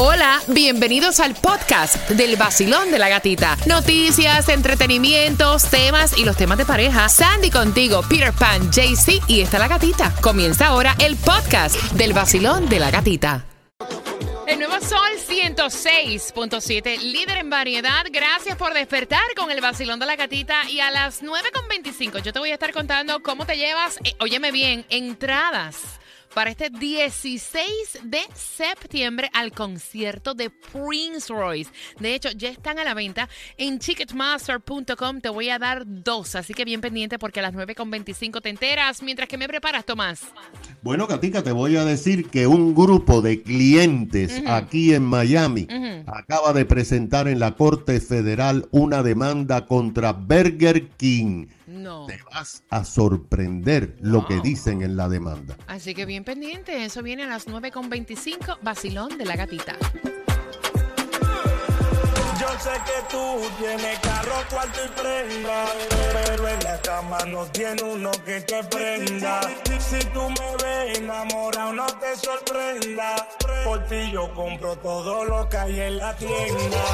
Hola, bienvenidos al podcast del vacilón de la gatita. Noticias, entretenimientos, temas y los temas de pareja. Sandy contigo, Peter Pan, JC y está la gatita. Comienza ahora el podcast del vacilón de la gatita. El nuevo Sol 106.7, líder en variedad. Gracias por despertar con el vacilón de la gatita. Y a las 9.25 yo te voy a estar contando cómo te llevas, eh, óyeme bien, entradas para este 16 de septiembre al concierto de Prince Royce. De hecho, ya están a la venta en ticketmaster.com. Te voy a dar dos, así que bien pendiente porque a las 9.25 te enteras. Mientras que me preparas, Tomás. Bueno, Katica, te voy a decir que un grupo de clientes aquí en Miami acaba de presentar en la Corte Federal una demanda contra Burger King. No. Te vas a sorprender lo que dicen en la demanda. Así que bien pendiente, eso viene a las 9.25, vacilón de la gatita. Yo sé que tú tienes carro, cuarto y prenda, pero en la cama no tiene uno que te prenda. Si tú me ves enamorado, no te sorprenda. Por ti yo compro todo lo que hay en la tienda.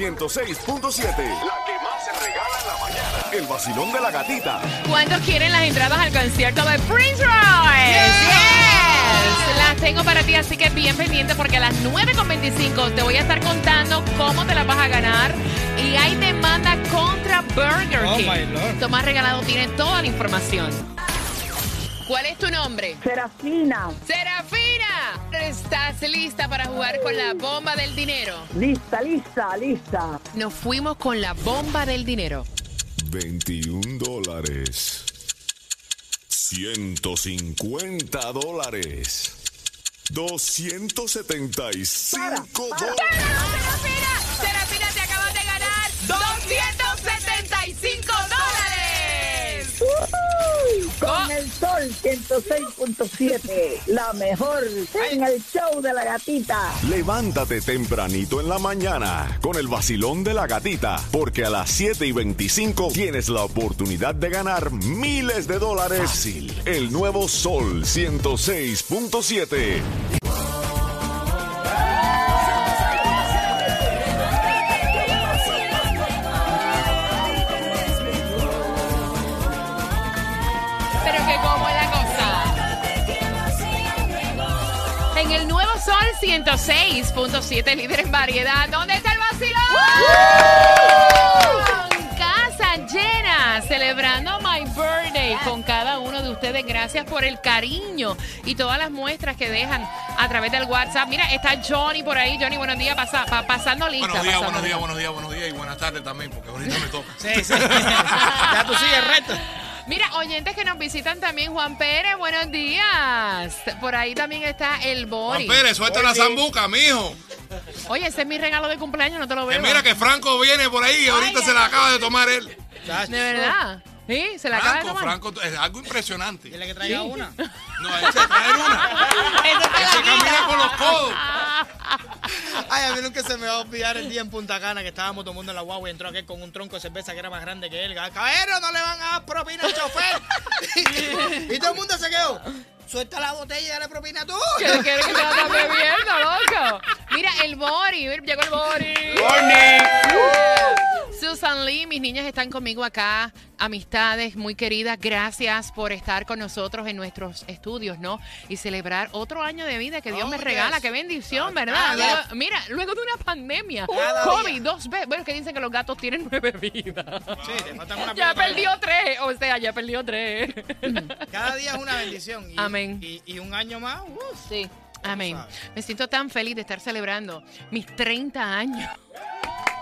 106.7. La que más se regala en la mañana. El vacilón de la gatita. ¿Cuántos quieren las entradas al concierto de Prince Royce? Yes. Las tengo para ti, así que bien pendiente porque a las 9.25 te voy a estar contando cómo te las vas a ganar. Y hay demanda contra Burger Oh, King. my Lord. Tomás Regalado tiene toda la información. ¿Cuál es tu nombre? Serafina, Serafina, ¿estás lista para jugar con la bomba del dinero? lista, lista, lista. Nos fuimos con la bomba del dinero. 21 dólares. 150 dólares. 275 dólares. 106.7, la mejor en el show de la gatita. Levántate tempranito en la mañana con el vacilón de la gatita, porque a las 7 y 25 tienes la oportunidad de ganar miles de dólares. Fácil. El nuevo Sol 106.7. 106.7, líder en variedad. ¿Dónde está el vacilón? Casa llena, celebrando my birthday con cada uno de ustedes. Gracias por el cariño y todas las muestras que dejan a través del WhatsApp. Mira, está Johnny por ahí. Johnny, buenos días. Pasa, pa- pasando lista. Buenos días, pasando buenos días, buenos días, buenos días y buenas tardes también, porque ahorita me toca. Sí, sí. ya tú sigues recto. Mira, oyentes que nos visitan también, Juan Pérez, buenos días. Por ahí también está el Bori. Juan Pérez, suelta la zambuca, mijo. Oye, ese es mi regalo de cumpleaños, no te lo veo. mira que Franco viene por ahí y ahorita se la acaba de tomar él. De verdad. Sí, se la acaba de Franco, tomar. Franco, es algo impresionante. Dile que traiga una. No, él se trae una. Él se camina con los codos. Ay, a mí nunca se me va a olvidar el día en Punta Cana que estábamos tomando en la guagua y entró aquel con un tronco de cerveza que era más grande que él. Caballero, no le van a dar propina al chofer. y todo el mundo se quedó. Suelta la botella y dale propina tú. ¿Qué quieres que te la bebiendo, loco? Mira, el Bori. Llegó el Bori. Susan Lee, mis niñas están conmigo acá. Amistades muy queridas, gracias por estar con nosotros en nuestros estudios, ¿no? Y celebrar otro año de vida que Dios Oh, me regala. yes. Qué bendición, ¿verdad? Cada- Luego- mira, luego de una pandemia, Cada COVID, día. dos veces. Bueno, que dicen que los gatos tienen nueve vidas. Sí, te faltan una Ya perdió tres, o sea, ya perdió tres. Cada día es una bendición. Y, Amén. Y, y un año más. Sí. Amén. Me siento tan feliz de estar celebrando mis 30 años.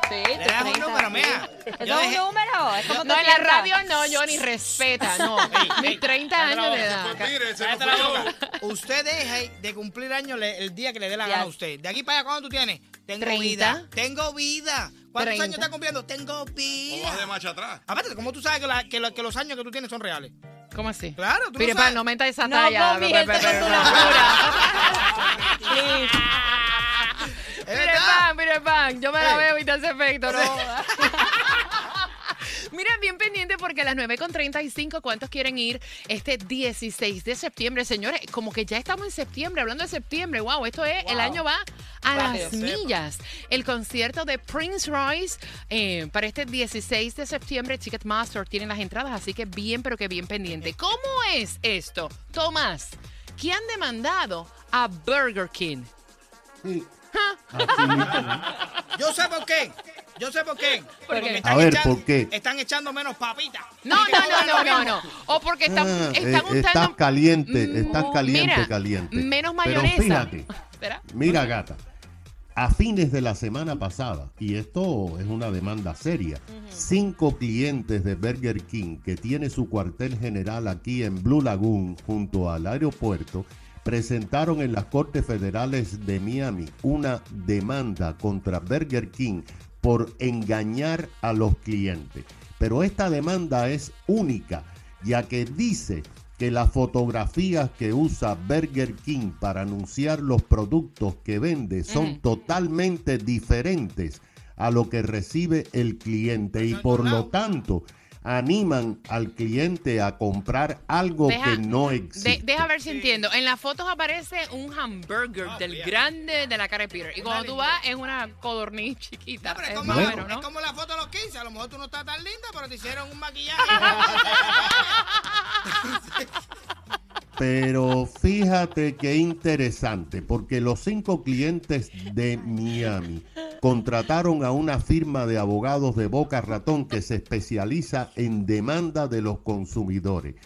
Sí, Le das un número, mira. ¿Eso Yo es dejé- un número? ¿Es como No, en la radio no, Johnny, respeta, no. Mis ey, 30 cállate la años de edad. Pues mire, se Cállate nos la fue boca. Usted deja de cumplir años le- el día que le dé la Ya. gana a usted. De aquí para allá, ¿cuánto tú tienes? Tengo 30. vida. Tengo vida. ¿Cuántos 30. años estás cumpliendo? Tengo O vida. vas de marcha atrás. Aparte, ¿cómo tú sabes que, la- que lo- que los años que tú tienes son reales? ¿Cómo así? Claro, tú lo Mire, sabes. no meta esa No talla. con pe- tu pe- locura. Please. Mire verdad. pan, mire pan. Yo me la veo y te hace efecto, ¿no? Mira, bien pendiente porque a las 9.35, ¿cuántos quieren ir este 16 de septiembre? Señores, como que ya estamos en septiembre, hablando de septiembre. Wow, esto es, el año va a las millas. El concierto de Prince Royce eh, para este 16 de septiembre, Ticketmaster tiene las entradas, así que bien, pero que bien pendiente. ¿Cómo es esto? Tomás, ¿qué han demandado a Burger King? Sí. Yo sé por qué. Yo sé por qué. ¿Por qué? están A ver, echando- ¿por qué? Están echando menos papitas. No, no, no, no, no, no. O porque están, Ah, están eh, estás caliente, Mm, estás caliente, mira, caliente. Menos Pero mayonesa. fíjate, Espera. Mira, gata, a fines de la semana pasada, y esto es una demanda seria, cinco clientes de Burger King, que tiene su cuartel general aquí en Blue Lagoon, junto al aeropuerto, presentaron en las Cortes Federales de Miami una demanda contra Burger King por engañar a los clientes. Pero esta demanda es única, ya que dice que las fotografías que usa Burger King para anunciar los productos que vende son totalmente diferentes a lo que recibe el cliente. Y por lo tanto animan al cliente a comprar algo Deja- que no de- existe. deja ver si entiendo. En las fotos aparece un hamburger del fíjate. grande de la cara de Peter. Y cuando tú vas, es una codorniz chiquita. No, pero es, como, es como la foto de los 15. A lo mejor tú no estás tan linda, pero te hicieron un maquillaje. Pero fíjate qué interesante, porque los cinco clientes de Miami contrataron a una firma de abogados de Boca Ratón que se especializa en demanda de los consumidores.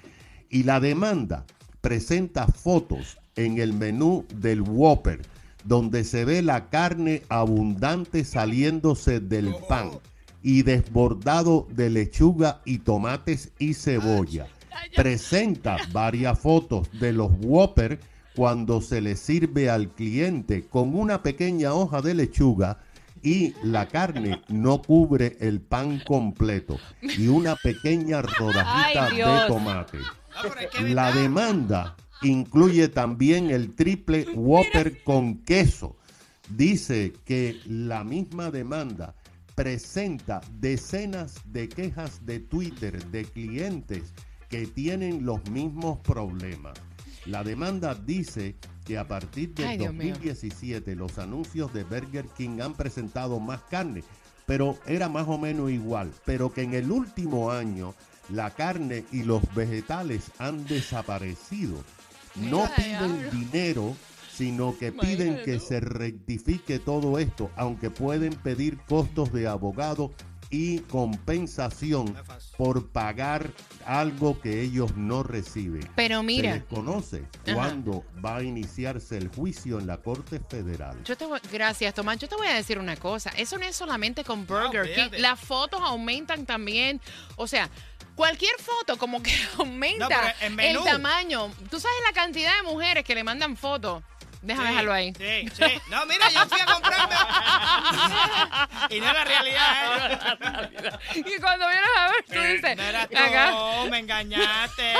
Y la demanda presenta fotos en el menú del Whopper, donde se ve la carne abundante saliéndose del pan y desbordado de lechuga y tomates y cebolla. Presenta varias fotos de los Whopper cuando se le sirve al cliente con una pequeña hoja de lechuga y la carne no cubre el pan completo y una pequeña rodajita Ay, de tomate. La demanda incluye también el triple Whopper con queso. Dice que la misma demanda presenta decenas de quejas de Twitter de clientes que tienen los mismos problemas. La demanda dice que a partir del Ay, Dios mío. 2017 los anuncios de Burger King han presentado más carne, pero era más o menos igual, pero que en el último año la carne y los vegetales han desaparecido. No piden dinero, sino que piden que se rectifique todo esto, aunque pueden pedir costos de abogado y compensación por pagar algo que ellos no reciben. Pero Se mira, desconoce Ajá. cuándo va a iniciarse el juicio en la Corte Federal. yo te voy- gracias, Tomás. Yo te voy a decir una cosa. Eso no es solamente con Burger King. Las fotos aumentan también. O sea, cualquier foto como que aumenta No, el tamaño. Tú sabes la cantidad de mujeres que le mandan fotos. Déjame Sí, dejarlo ahí. Sí, sí. No, mira, yo fui a comprarme. y no es la realidad, ¿eh? Y cuando vienes a ver, tú dices, No eras tú, acá. me engañaste.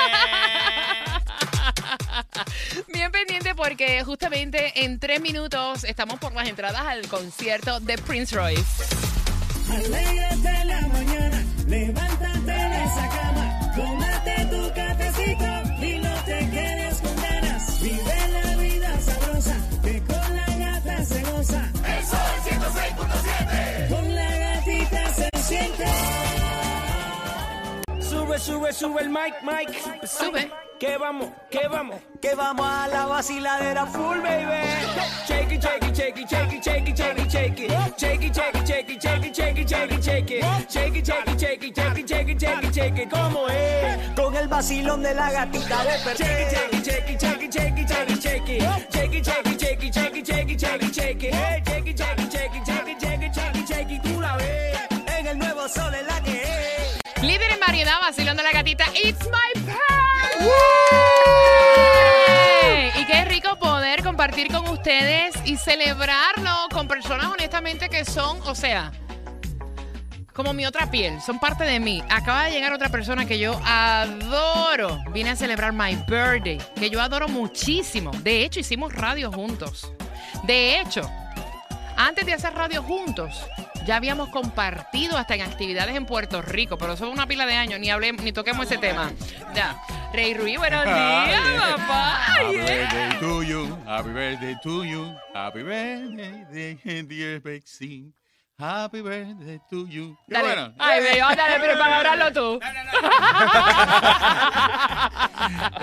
Bien pendiente porque justamente en tres minutos estamos por las entradas al concierto de Prince Royce. Alégrate la mañana, levántate Sube, sube, el mic, mic. Sube. Que vamos, que vamos, que vamos a la vaciladera full, baby. Shake it, shake it, shake it, shake it, shake it, shake it, shake it. Shake it, shake it, shake it, shake it, shake it, shake it, shake it. Shake it, shake it, shake it, shake it, shake it, shake it, shake it. ¿Cómo es? Con el vacilón de la gatita de Shake it, shake it, shake it, shake it, shake it, shake it, shake it. Shake it, shake it, shake it, shake it, shake it, shake it, shake it. Shake it, variedad, vacilando la gatita. It's my pet. Y qué rico poder compartir con ustedes y celebrarlo con personas honestamente que son, o sea, como mi otra piel, son parte de mí. Acaba de llegar otra persona que yo adoro. Vine a celebrar my birthday, que yo adoro muchísimo. De hecho, hicimos radio juntos. De hecho, Antes de hacer radio juntos, ya habíamos compartido hasta en actividades en Puerto Rico, pero eso es una pila de años, ni hablemos, ni toquemos ese tema. Ya. Rey Ruiz, buenos días, papá. Happy birthday to you, happy birthday to you, happy birthday, dear Bexy. Happy birthday to you. Dale. bueno. Ay, bello, dale, pero para hablarlo tú.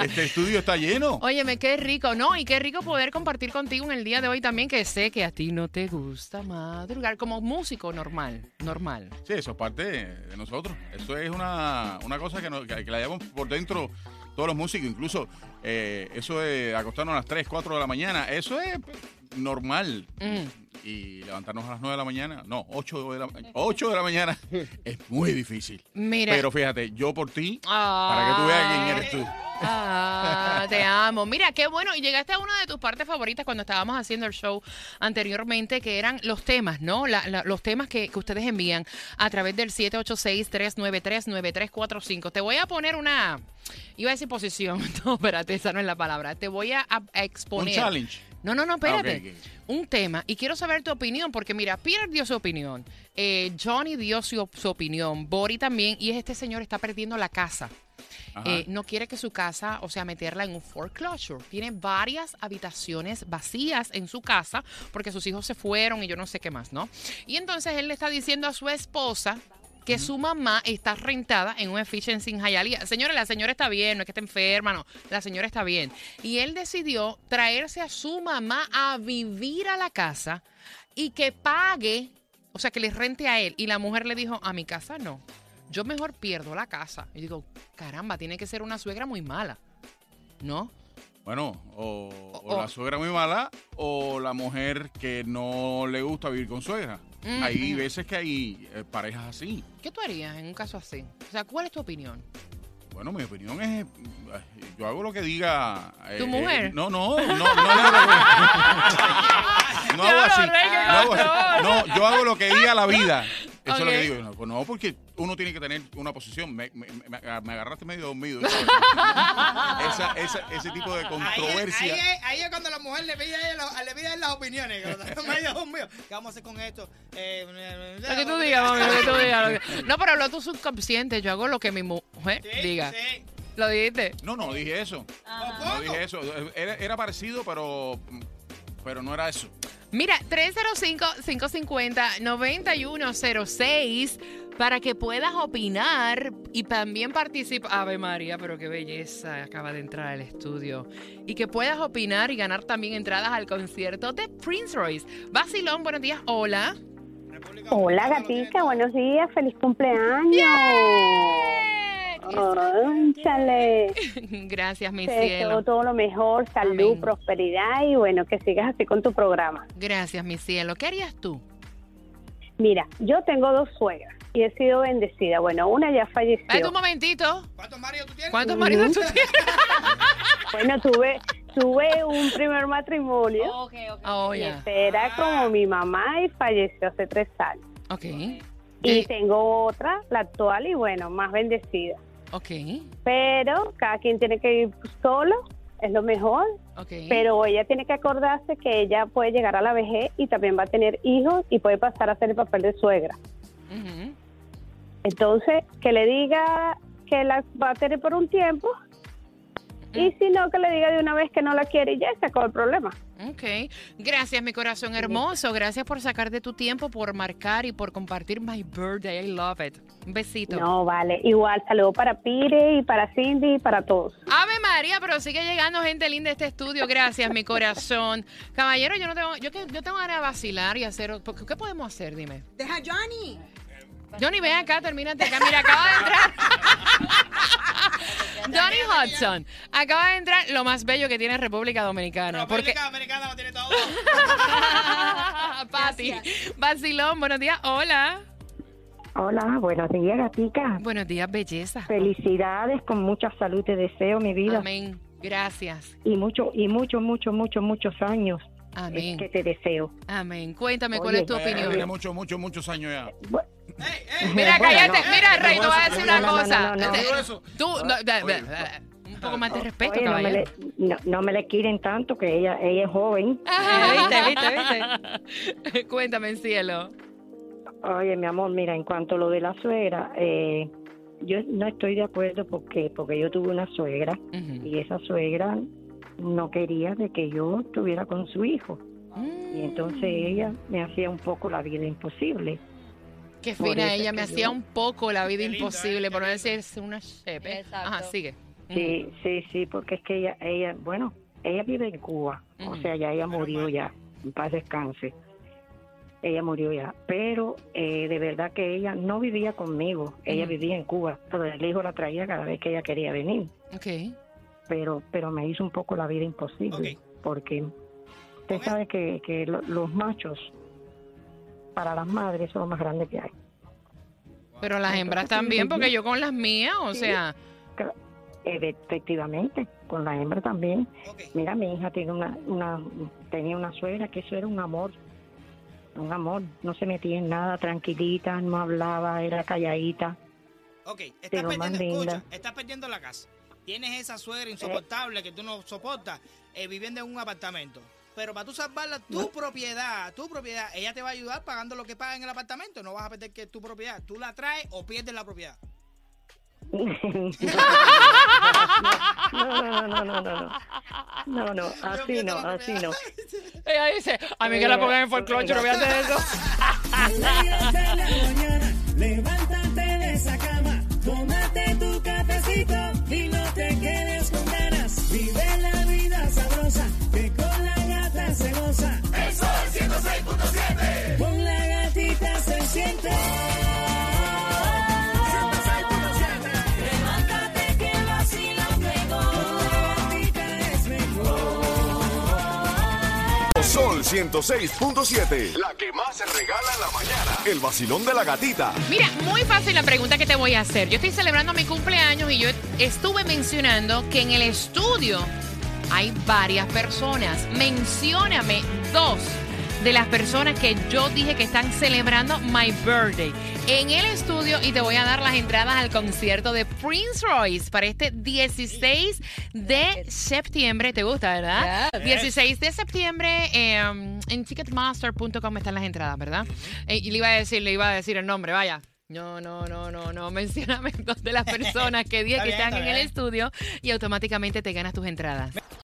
Este estudio está lleno. Óyeme, qué rico, ¿no? Y qué rico poder compartir contigo en el día de hoy también, que sé que a ti no te gusta madrugar como músico normal, normal. Sí, eso es parte de nosotros. Eso es una, una cosa que, nos- que, que la llevamos por dentro todos los músicos. Incluso eh, eso de acostarnos a las 3, 4 de la mañana, eso es pues, normal. Mm. Y levantarnos a las 9 de la mañana, no, 8 de la, 8 de la mañana es muy difícil. Mira. Pero fíjate, yo por ti, para que tú veas quién eres tú. Ah, te amo. Mira, qué bueno. Y llegaste a una de tus partes favoritas cuando estábamos haciendo el show anteriormente, que eran los temas, ¿no? La- la- los temas que, que ustedes envían a través del 786-393-9345. Te voy a poner una. Iba a decir posición. No, espérate, esa no es la palabra. Te voy a, a- a exponer. Un challenge. No, no, no, espérate. Ah, ok. Un tema. Y quiero saber tu opinión, porque mira, Peter dio su opinión. eh, Johnny dio su, su opinión. Bori también. Y es este señor está perdiendo la casa. Eh, no quiere que su casa, o sea, meterla en un foreclosure. Tiene varias habitaciones vacías en su casa porque sus hijos se fueron y yo no sé qué más, ¿no? Y entonces él le está diciendo a su esposa que su mamá está rentada en un efficiency en Hialeah. Señora, la señora está bien, no es que esté enferma, no. La señora está bien. Y él decidió traerse a su mamá a vivir a la casa y que pague, o sea, que le rente a él. Y la mujer le dijo, a mi casa no. Yo mejor pierdo la casa. Y digo, caramba, tiene que ser una suegra muy mala. ¿No? Bueno, o, o O- la suegra muy mala o la mujer que no le gusta vivir con suegra. Mm, Hay mm. veces que hay eh, parejas así. ¿Qué tú harías en un caso así? O sea, ¿cuál es tu opinión? Bueno, mi opinión es, eh, yo hago lo que diga. eh, ¿Tu eh, mujer? no, no, no, no, no, no hago así. No, hago así. No, yo hago lo que diga la vida. Eso es lo que digo. No, No, porque uno tiene que tener una posición. Me, me- me- me agarraste medio dormido. Esa- esa- ese tipo de Ahí, controversia. ahí es, ahí es cuando la mujer le pide le pide las opiniones. medio, ¿Qué vamos a hacer con esto? Eh, Lo que tú digas, mami, lo que tú digas. que- No, pero lo tu subconsciente. Yo hago lo que mi mujer Sí, diga. sí. ¿Lo dijiste? No, no dije eso. No dije eso. Era, era parecido, pero, pero no era eso. Mira, 305-550-9106 para que puedas opinar y también participar. Ave María, pero qué belleza acaba de entrar al estudio. Y que puedas opinar y ganar también entradas al concierto de Prince Royce. Basilón, buenos días. Hola. Hola gatica, buenos días, feliz cumpleaños. Cónchale. Gracias, mi Te deseo cielo. todo lo mejor, salud, Amén. prosperidad y bueno, que sigas así con tu programa. Gracias, mi cielo. ¿Qué harías tú? Mira, yo tengo dos suegras y he sido bendecida. Bueno, una ya Espérate falleció. un momentito. ¿Cuántos maridos tú tienes? ¿Cuántos maridos tú tienes? Bueno, tuve, tuve un primer matrimonio. Oh, y ya. este era como mi mamá y falleció hace tres años. Ok. Y Eh, tengo otra, la actual, y bueno, más bendecida. Ok. Pero cada quien tiene que ir solo, es lo mejor. Ok. Pero ella tiene que acordarse que ella puede llegar a la vejez y también va a tener hijos y puede pasar a hacer el papel de suegra. Entonces, que le diga que la va a tener por un tiempo y si no, que le diga de una vez que no la quiere y ya se acabó el problema. Ok. Gracias, mi corazón hermoso. Gracias por sacar de tu tiempo, por marcar y por compartir my birthday. I love it. Un besito. No, vale. Igual, saludo para Pire y para Cindy y para todos. Ave María, pero sigue llegando gente linda a este estudio. Gracias, mi corazón. Caballero, yo no tengo, yo, que- yo tengo ganas de vacilar y hacer. ¿qué, podemos hacer? Dime. Deja a Johnny. Johnny, ven acá, termínate acá. Mira, acaba de entrar. Hudson. Acaba de entrar lo más bello que tiene República Dominicana. Porque. República Dominicana lo tiene todo. Pati. Vacilón, buenos días. Hola. Hola, buenos días, gatica. Buenos días, belleza. Felicidades, con mucha salud te deseo, mi vida. Amén. Gracias. Y mucho, y mucho, mucho, mucho, muchos años Amén. es que te deseo. Amén. Cuéntame, ¿cuál es tu Ya, ya, Tiene opinión? muchos, muchos, muchos años ya. Mira, Bueno, cállate. no. Mira, Rey, te voy a decir una No, no, no, cosa. Tú, un poco más de respeto, Oye, no, me caballero. le, no, no me le quieren tanto que ella, ella es joven. ¿Viste, viste, viste? Cuéntame, cielo. Oye, mi amor, mira, en cuanto a lo de la suegra, eh, yo no estoy de acuerdo porque porque yo tuve una suegra y esa suegra no quería de que yo estuviera con su hijo. Y entonces ella me hacía un poco la vida imposible. Qué fina ella, me hacía yo- un poco la vida imposible, por no decir una chepe. Ajá, sigue. Sí, sí, sí, porque es que ella, ella, bueno, ella vive en Cuba, o sea, ya ella murió ya, en paz descanse. Ella murió ya, pero eh, de verdad que ella no vivía conmigo, ella vivía en Cuba, pero el hijo la traía cada vez que ella quería venir, Ok. pero pero me hizo un poco la vida imposible, porque usted sabe que, que lo- los machos para las madres son los más grandes que hay. Pero las hembras también, porque yo con las mías, o sea... Efectivamente, con la hembra también. Mira, mi hija tiene una, una, tenía una suegra que eso era un amor, un amor. No se metía en nada, tranquilita, no hablaba, era calladita. Ok, estás perdiendo, escucha, estás perdiendo la casa. Tienes esa suegra insoportable que tú no soportas eh, viviendo en un apartamento. Pero para tú salvarla, tu propiedad, tu propiedad, ella te va a ayudar pagando lo que paga en el apartamento. No vas a perder que tu propiedad. Tú la traes o pierdes la propiedad. No, no, no, no, no, no. No, no, así no, así no. Ella dice, a mí que la pongan en folclore, yo no voy a hacer eso. 106.7. La que más se regala en la mañana. El vacilón de la gatita. Mira, muy fácil la pregunta que te voy a hacer. Yo estoy celebrando mi cumpleaños y yo estuve mencionando que en el estudio hay varias personas. Mencióname dos de las personas que yo dije que están celebrando my birthday en el estudio y te voy a dar las entradas al concierto de Prince Royce para este 16 de septiembre. ¿Te gusta, verdad? Yes. 16 de septiembre eh, en ticketmaster.com están las entradas, ¿verdad? Eh, y le iba a decir, le iba a decir el nombre, vaya. No, no, no, no, no. Mencióname dos de las personas que dije que están está en el estudio y automáticamente te ganas tus entradas.